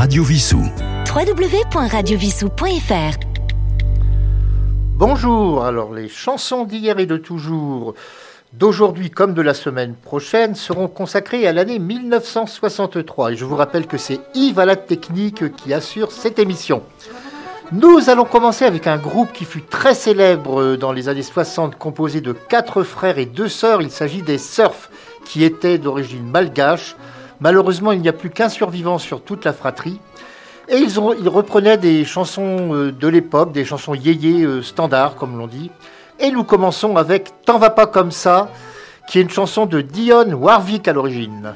Radio Vissou. www.radiovissou.fr Bonjour, alors les chansons d'hier et de toujours, d'aujourd'hui comme de la semaine prochaine, seront consacrées à l'année 1963. Et je vous rappelle que c'est Yves à la technique qui assure cette émission. Nous allons commencer avec un groupe qui fut très célèbre dans les années 60, composé de quatre frères et deux sœurs. Il s'agit des Surf, qui étaient d'origine malgache. Malheureusement, il n'y a plus qu'un survivant sur toute la fratrie. Et ils, reprenaient des chansons euh, de l'époque, des chansons yéyé euh, standards, comme l'on dit. Et nous commençons avec T'en va pas comme ça, qui est une chanson de Dion Warwick à l'origine.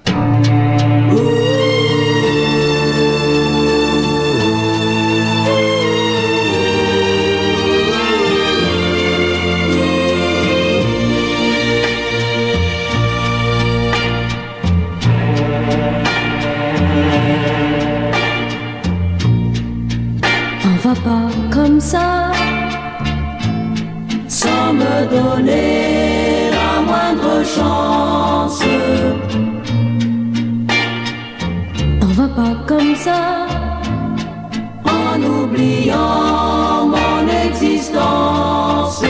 Ça, sans me donner la moindre chance. On va pas comme ça, en oubliant mon existence.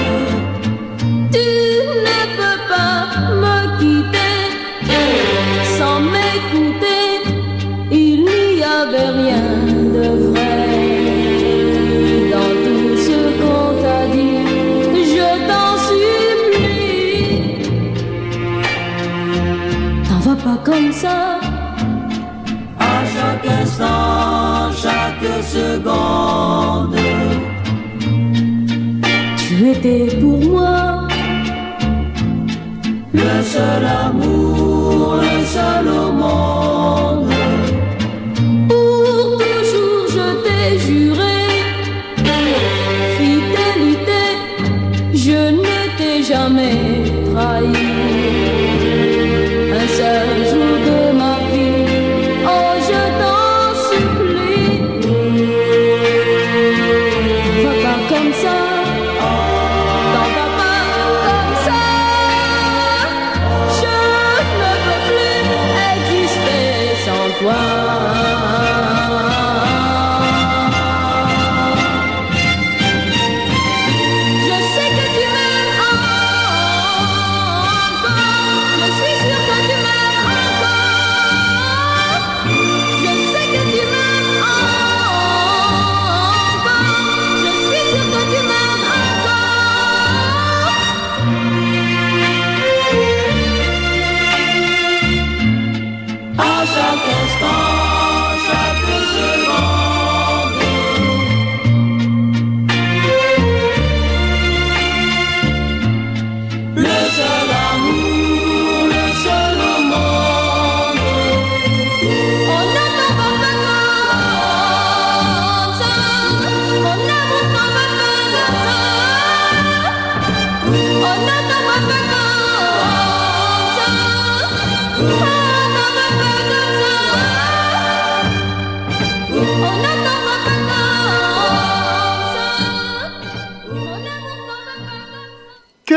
Tu étais pour moi le seul amour, le seul au monde.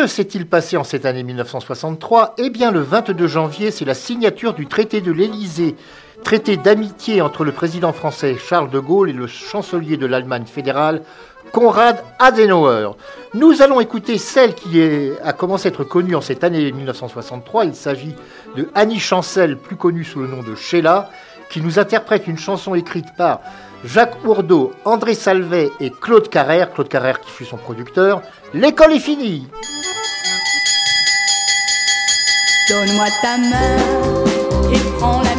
S'est-il passé en cette année 1963 Eh bien, le 22 janvier, c'est la signature du traité de l'Élysée, traité d'amitié entre le président français Charles de Gaulle et le chancelier de l'Allemagne fédérale, Konrad Adenauer. Nous allons écouter celle qui a commencé à être connue en cette année 1963. Il s'agit de Annie Chancel, plus connue sous le nom de Sheila, qui nous interprète une chanson écrite par Jacques Ourdeau, André Salvet et Claude Carrère, Claude Carrère qui fut son producteur. L'école est finie Donne-moi ta main et prends la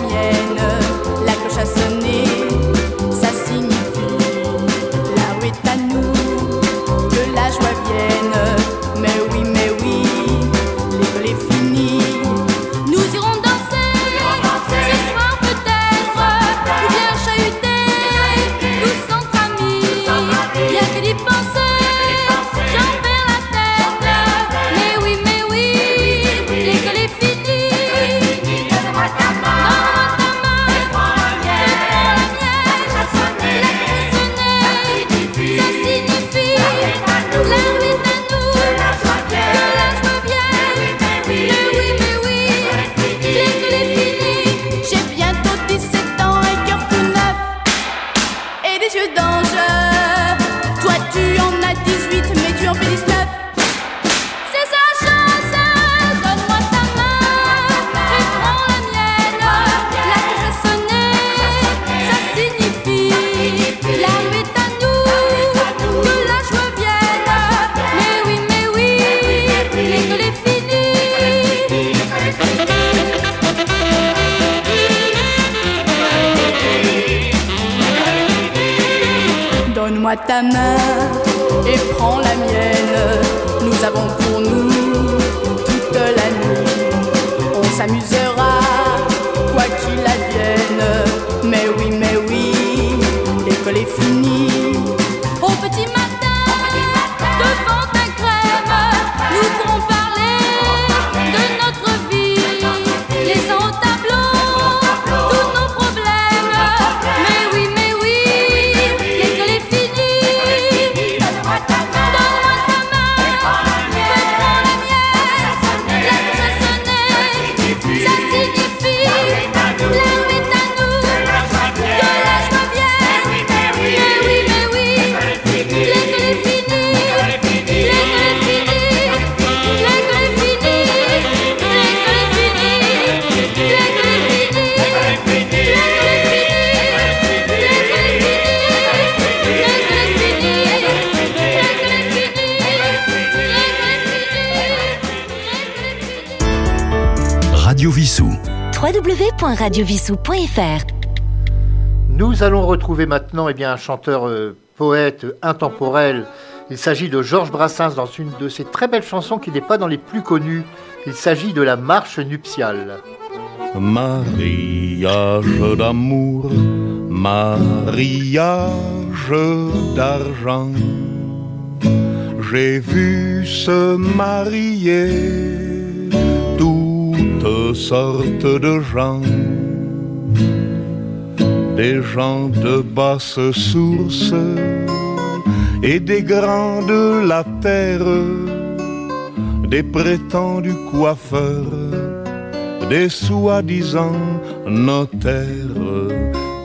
www.radiovissou.fr Nous allons retrouver maintenant eh bien, un chanteur euh, poète intemporel. Il s'agit de Georges Brassens dans une de ses très belles chansons qui n'est pas dans les plus connues. Il s'agit de la marche nuptiale. Mariage d'amour, mariage d'argent. J'ai vu se marier toutes sortes de gens. Des gens de basse source et des grands de la terre, des prétendus coiffeurs des soi-disant notaires.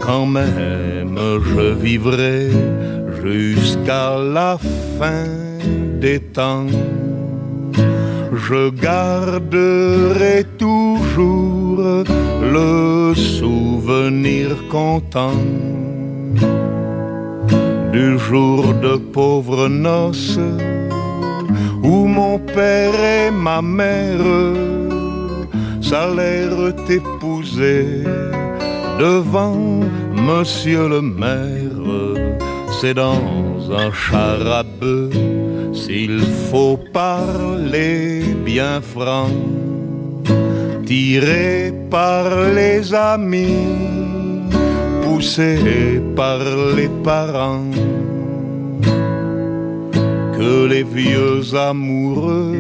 Quand même, je vivrai jusqu'à la fin des temps. Je garderai toujours le souvenir content du jour de pauvres noces où mon père et ma mère s'allèrent épouser devant monsieur le maire. C'est dans un charabeu, s'il faut parler bien franc, tiré par les amis, poussé par les parents, que les vieux amoureux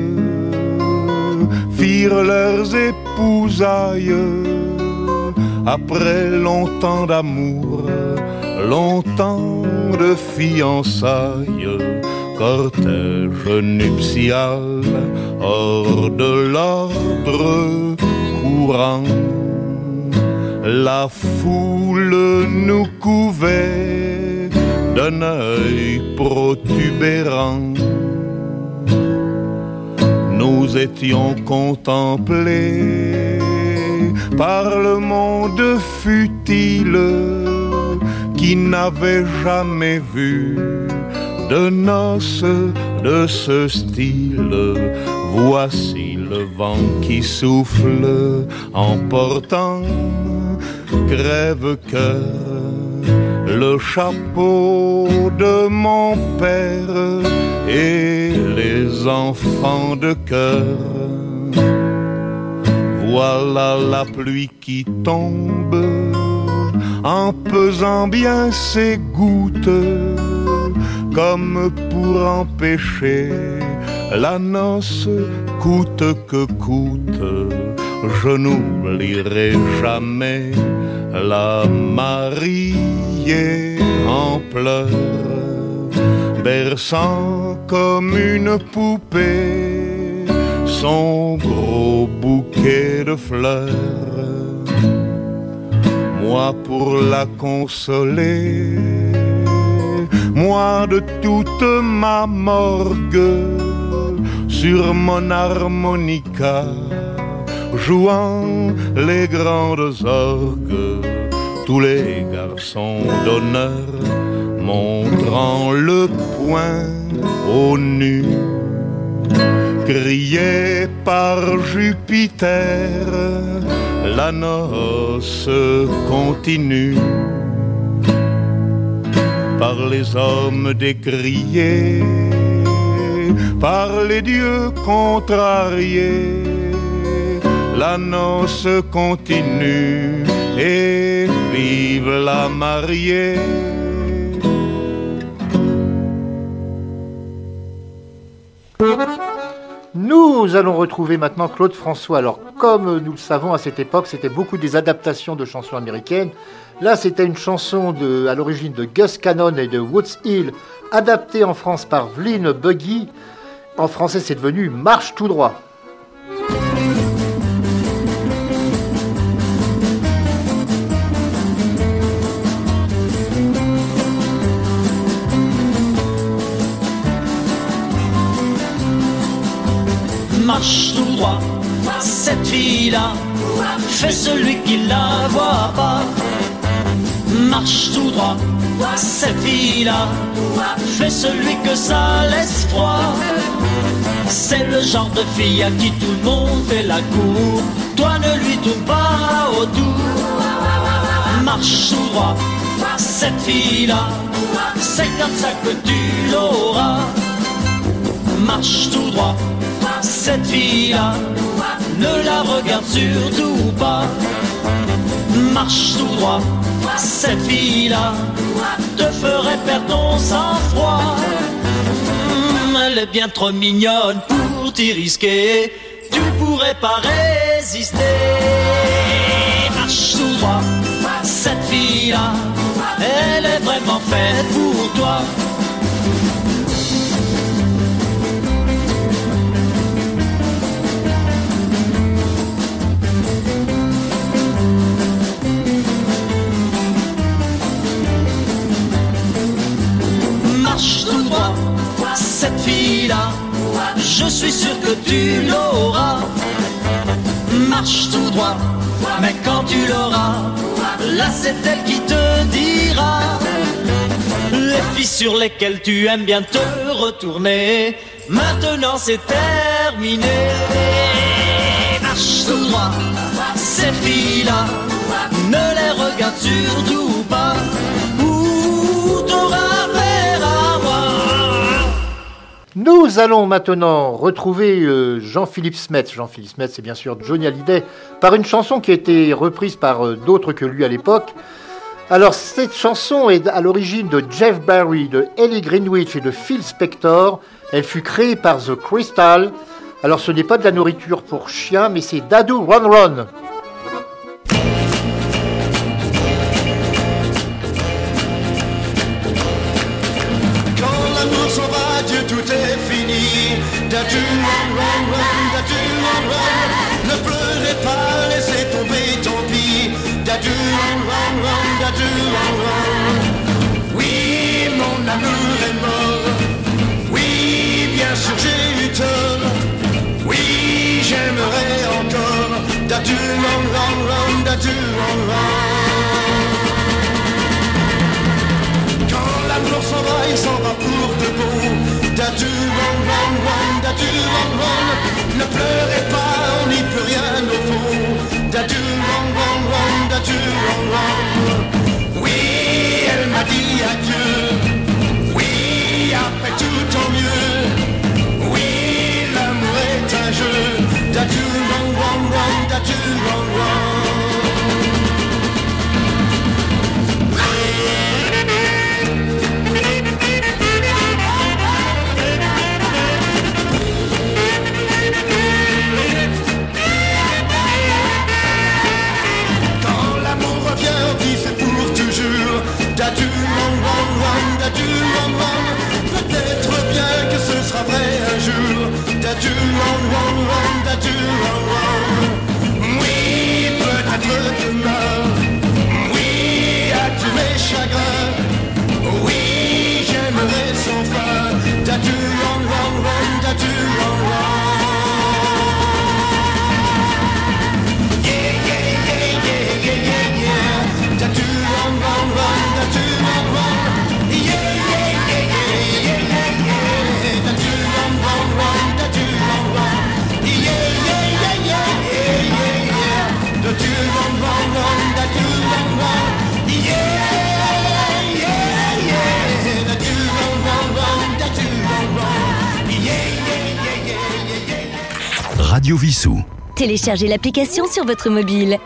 firent leurs épousailles. Après longtemps d'amour, longtemps de fiançailles, cortège nuptial hors de l'ordre courant. La foule nous couvait d'un œil protubérant nous étions contemplés par le monde futile qui n'avait jamais vu de noces de ce style. Voici le vent qui souffle en portant crève-cœur le chapeau de mon père et les enfants de cœur. Voilà la pluie qui tombe en pesant bien ses gouttes comme pour empêcher la noce coûte que coûte. Je n'oublierai jamais la mariée en pleurs, berçant comme une poupée son gros bouquet de fleurs. Moi pour la consoler, moi de toute ma morgue sur mon harmonica, jouant les grandes orgues, tous les garçons d'honneur montrant le poing au nu, crié par Jupiter, la noce continue par les hommes décriés, par les dieux contrariés. La noce continue et vive la mariée. Nous allons retrouver maintenant Claude François. Alors, comme nous le savons, à cette époque, c'était beaucoup des adaptations de chansons américaines. Là, c'était une chanson à l'origine de Gus Cannon et de Woods Hill, adaptée en France par Vlyn Buggy. En français, c'est devenu Marche tout droit. Cette fille-là fait celui qui la voit pas. Marche tout droit. Cette fille-là fait celui que ça laisse froid. C'est le genre de fille à qui tout le monde fait la cour. Toi ne lui tourne pas autour. Marche tout droit. Cette fille-là, c'est comme ça que tu l'auras. Marche tout droit cette fille-là, ne la regarde surtout pas. Marche tout droit, cette fille-là te ferait perdre ton sang-froid. Hum, elle est bien trop mignonne pour t'y risquer, tu pourrais pas résister. Marche tout droit, cette fille-là, elle est vraiment faite pour toi. Je suis sûr que tu l'auras. Marche tout droit, mais quand tu l'auras, là c'est elle qui te dira. Les filles sur lesquelles tu aimes bien te retourner, maintenant c'est terminé. Marche tout droit, ces filles-là, ne les regarde surtout Nous allons maintenant retrouver euh, Jean-Philippe Smets. Jean-Philippe Smets, c'est bien sûr Johnny Hallyday, par une chanson qui a été reprise par euh, d'autres que lui à l'époque. Alors, cette chanson est à l'origine de Jeff Barry, de Ellie Greenwich et de Phil Spector. Elle fut créée par The Crystal. Alors, ce n'est pas de la nourriture pour chiens, mais c'est Dadu Run Run. Tout est fini. Dadu, dadu. Ne pleurez pas, laissez tomber, tant pis. Dadu, dadu. Oui, mon amour est mort. Oui, bien sûr, j'ai eu tort. Oui, j'aimerais encore. Dadu, dadu. Quand l'amour s'en va, il s'en va pour de bon. Dadu, run, run, run, run. Ne pleurez pas, on n'y peut rien au fond. Dadu, run, run, run, run. Oui, elle m'a dit adieu. Oui, après tout tant mieux. Oui, l'amour est un jeu. Run, run. Radio Vissou. Téléchargez l'application sur votre mobile.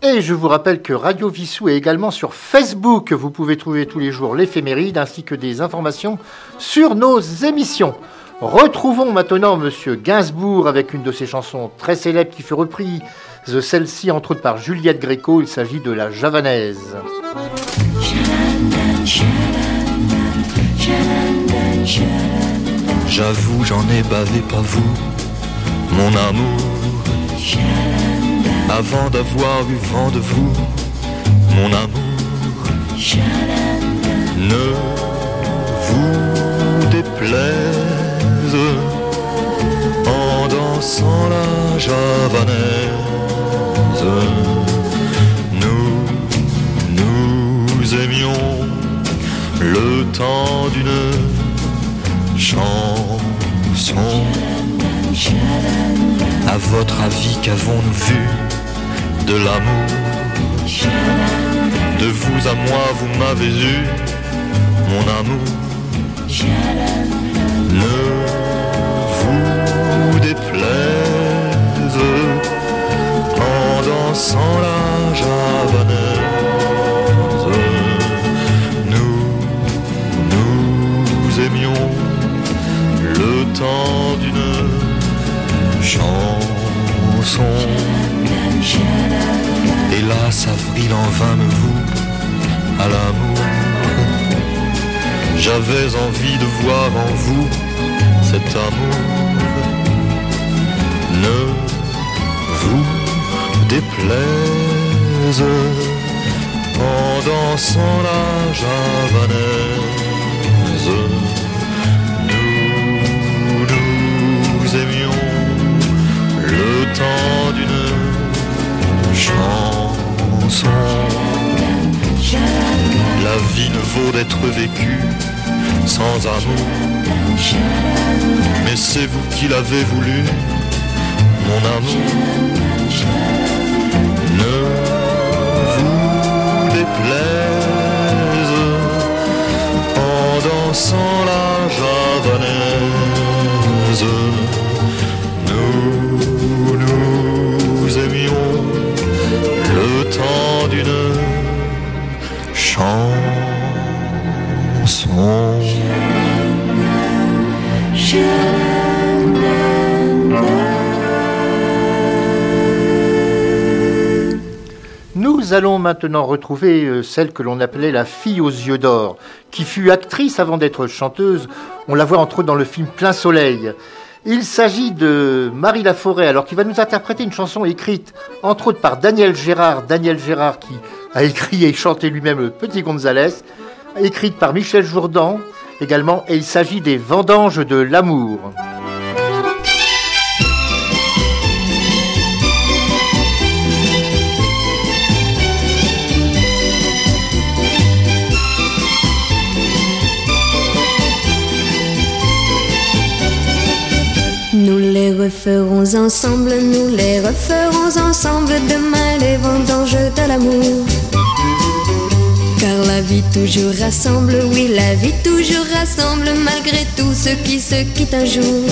Et je vous rappelle que Radio Vissou est également sur Facebook. Vous pouvez trouver tous les jours l'éphéméride ainsi que des informations sur nos émissions. Retrouvons maintenant Monsieur Gainsbourg avec une de ses chansons très célèbres qui fut reprise, celle-ci entre autres par Juliette Gréco. Il s'agit de la javanaise. J'avoue, j'en ai bavé, pas vous, mon amour. Avant d'avoir eu vent de vous, mon amour. Ne vous déplaise en dansant la javanaise. Nous, nous aimions le temps d'une chanson. À votre avis, qu'avons-nous vu de l'amour De vous à moi, vous m'avez eu, mon amour. Ne vous déplaise en dansant la Avril en vain me voue à l'amour. J'avais envie de voir en vous cet amour. Ne vous déplaise en dansant la javanaise. Nous, nous aimions le temps d'une La vie ne vaut d'être vécue sans amour. Mais c'est vous qui l'avez voulu, mon amour. Ne vous déplaise en dansant la javanaise. Nous allons maintenant retrouver euh, celle que l'on appelait la fille aux yeux d'or, qui fut actrice avant d'être chanteuse. On la voit entre autres dans le film Plein Soleil. Il s'agit de Marie Laforêt, alors qui va nous interpréter une chanson écrite entre autres par Daniel Gérard. Daniel Gérard qui a écrit et chanté lui-même Petit Gonzalez, écrite par Michel Jourdan également, et il s'agit des Vendanges de l'amour. Les referons ensemble, nous les referons ensemble demain les vendanges de l'amour. Car la vie toujours rassemble, oui la vie toujours rassemble malgré tout ce qui se quitte un jour.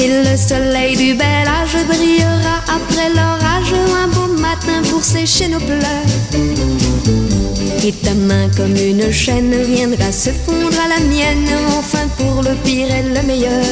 Et le soleil du bel âge brillera après l'orage un beau matin pour sécher nos pleurs. Et ta main comme une chaîne viendra se fondre à la mienne, enfin pour le pire et le meilleur.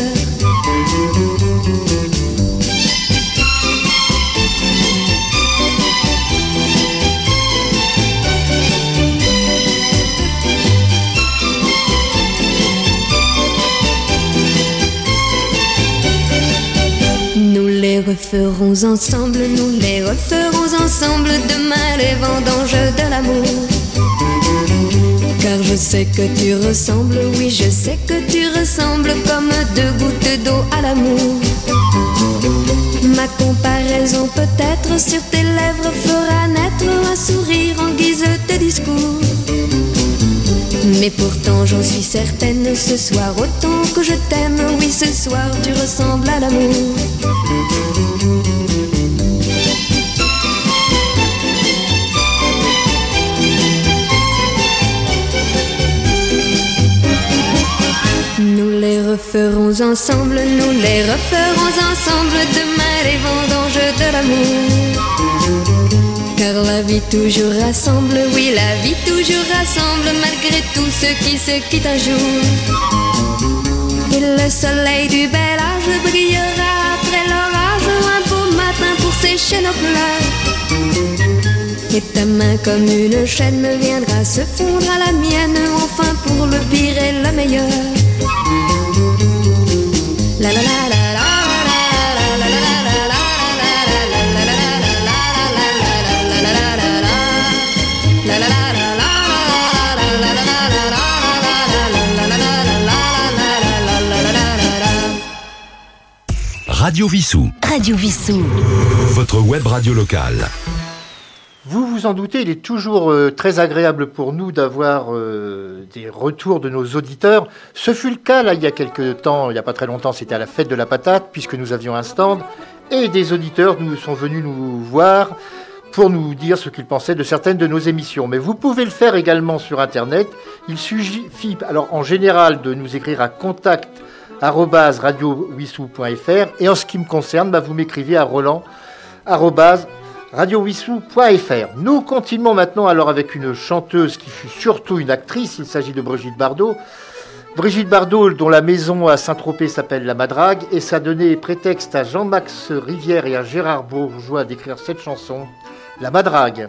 Nous les referons ensemble, nous les referons ensemble demain les vendanges de l'amour. Car je sais que tu ressembles, oui je sais que tu ressembles comme deux gouttes d'eau à l'amour. Ma comparaison peut-être sur tes lèvres fera naître un sourire en guise de discours. Mais pourtant j'en suis certaine, ce soir autant que je t'aime, oui ce soir tu ressembles à l'amour. Les referons ensemble, nous les referons ensemble demain les vendanges de l'amour. Car la vie toujours rassemble, oui la vie toujours rassemble malgré tout ce qui se quitte un jour. Et le soleil du bel âge brillera après l'orage un beau matin pour sécher nos pleurs. Et ta main comme une chaîne me viendra se fondre à la mienne, enfin pour le pire et le meilleur. Radio Vissou, Radio Vissou. votre web radio locale. Vous vous en doutez, il est toujours euh, très agréable pour nous d'avoir euh, des retours de nos auditeurs. Ce fut le cas là il y a quelques temps, il n'y a pas très longtemps, c'était à la fête de la patate, puisque nous avions un stand, et des auditeurs nous sont venus nous voir pour nous dire ce qu'ils pensaient de certaines de nos émissions. Mais vous pouvez le faire également sur Internet. Il suffit, alors en général, de nous écrire à contact radiowissou.fr et en ce qui me concerne, bah, vous m'écrivez à roland arobase radiowissou.fr. Nous continuons maintenant alors avec une chanteuse qui fut surtout une actrice, il s'agit de Brigitte Bardot. Brigitte Bardot, dont la maison à Saint-Tropez s'appelle La Madrague, et ça donnait prétexte à Jean-Max Rivière et à Gérard Bourgeois d'écrire cette chanson, La Madrague.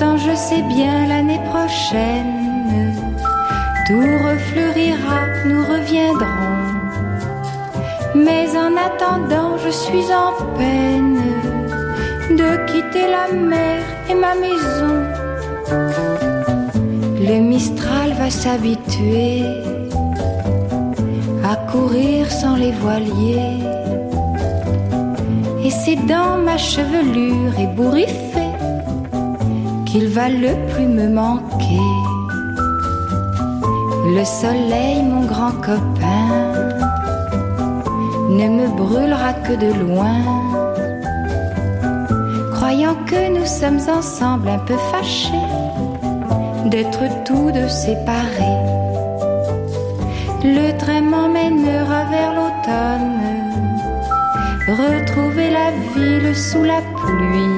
Je sais bien l'année prochaine, tout refleurira, nous reviendrons. Mais en attendant, je suis en peine de quitter la mer et ma maison. Le Mistral va s'habituer à courir sans les voiliers. Et c'est dans ma chevelure ébouriffée qu'il va le plus me manquer. Le soleil, mon grand copain, ne me brûlera que de loin. Croyant que nous sommes ensemble un peu fâchés d'être tous deux séparés. Le train m'emmènera vers l'automne retrouver la ville sous la pluie.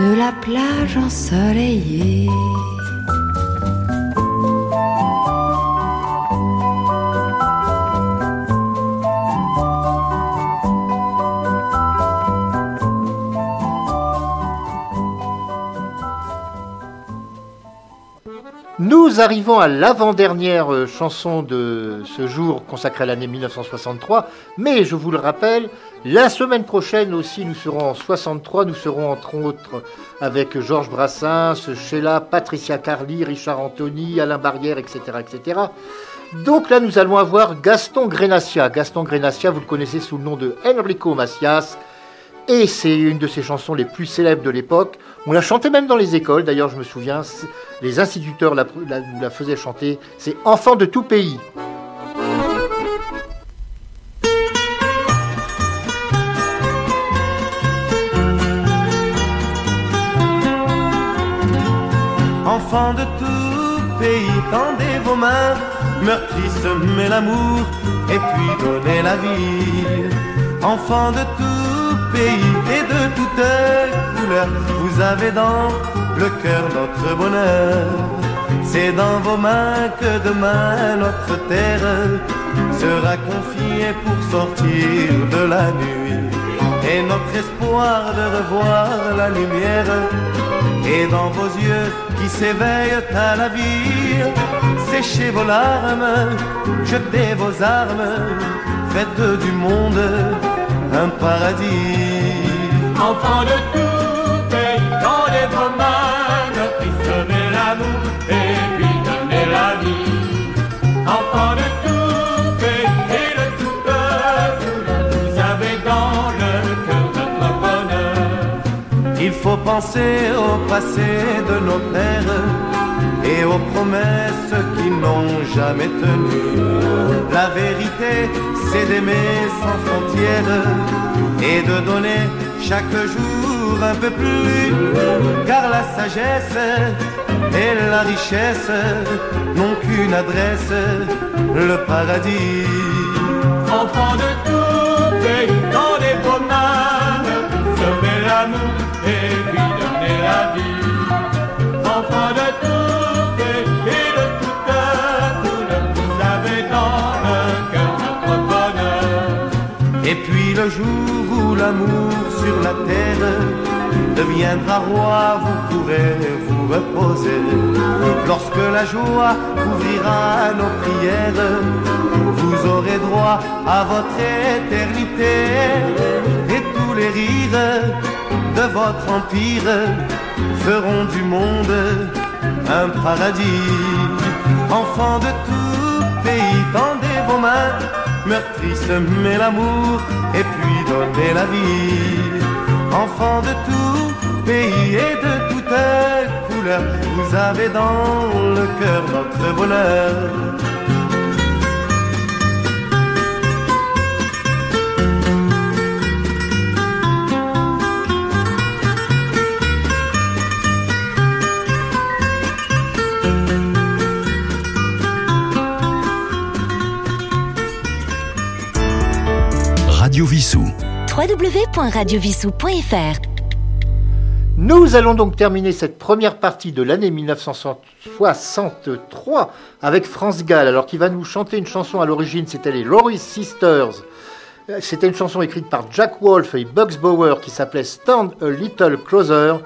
de la plage ensoleillée. Nous arrivons à l'avant-dernière euh, chanson de ce jour consacrée à l'année 1963, mais je vous le rappelle, la semaine prochaine aussi nous serons en 63, nous serons entre autres avec Georges Brassens, Sheila, Patricia Carly, Richard Anthony, Alain Barrière, etc., etc. Donc là nous allons avoir Gaston Grenacia. Gaston Grenacia, vous le connaissez sous le nom de Enrico Macias, et c'est une de ses chansons les plus célèbres de l'époque. On la chantait même dans les écoles, d'ailleurs je me souviens, les instituteurs la, la- faisaient chanter. C'est Enfant de tout pays. Enfants de tout pays, tendez vos mains meurtri semer l'amour et puis donner la vie. Enfant de tout pays et de toute couleur, vous avez dans le cœur notre bonheur. C'est dans vos mains que demain notre terre sera confiée pour sortir de la nuit. Et notre espoir de revoir la lumière est dans vos yeux qui s'éveillent à la vie. Séchez vos larmes, jetez vos armes, faites du monde un paradis. Enfant de tout pays, vos mains, notre semez l'amour et puis donnez la vie. Enfant de tout pays et de tout peuple, vous avez dans le cœur notre bonheur. Il faut penser au passé de nos pères et aux promesses qui n'ont jamais tenu. La vérité, c'est d'aimer sans frontières et de donner chaque jour un peu plus. Car la sagesse et la richesse n'ont qu'une adresse, le paradis. Enfant de tout pays, tendez vos mains, semez l'amour et puis donnez la vie. Enfant de Et puis le jour où l'amour sur la terre deviendra roi, vous pourrez vous reposer. Lorsque la joie couvrira nos prières, vous aurez droit à votre éternité. Et tous les rires de votre empire feront du monde un paradis. Enfants de tout pays, tendez vos mains, meurtri semez l'amour et puis donnez la vie. Enfants de tout pays et de toute couleur, vous avez dans le cœur notre bonheur. Radio Vissou. www.radiovissou.fr Nous allons donc terminer cette première partie de l'année 1963 avec France Gall, alors qui va nous chanter une chanson à l'origine, c'était les Laurie Sisters. Euh, C'était une chanson écrite par Jack Wolf et Bugs Bauer qui s'appelait Stand a Little Closer.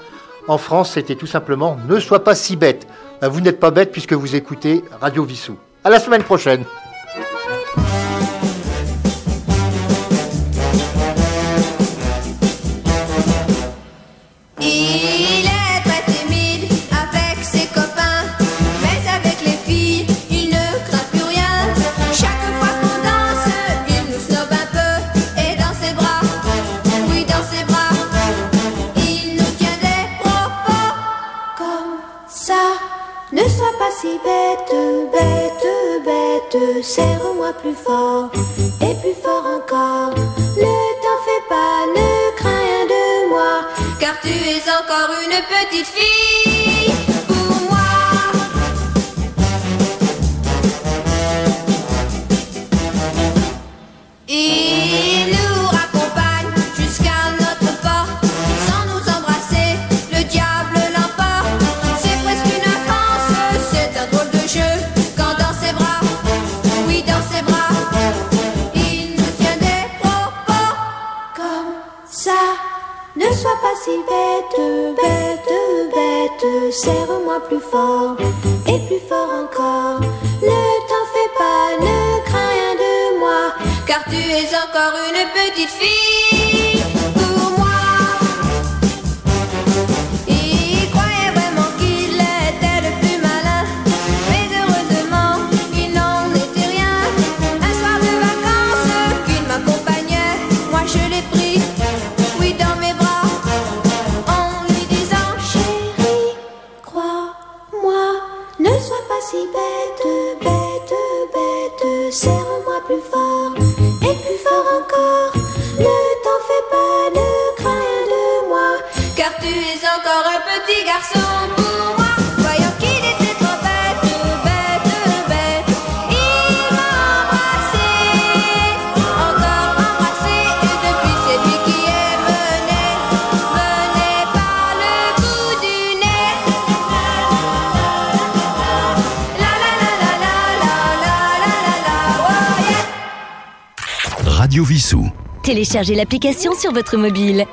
En France, c'était tout simplement Ne sois pas si bête. Ben, vous n'êtes pas bête puisque vous écoutez Radio Vissou. À la semaine prochaine. Si bête, bête, bête, serre-moi plus fort et plus fort encore. Ne t'en fais pas, ne crains rien de moi, car tu es encore une petite fille serre-moi plus fort et plus fort encore. Ne t'en fais pas, ne crains rien de moi, car tu es encore une petite fille Téléchargez l'application sur votre mobile.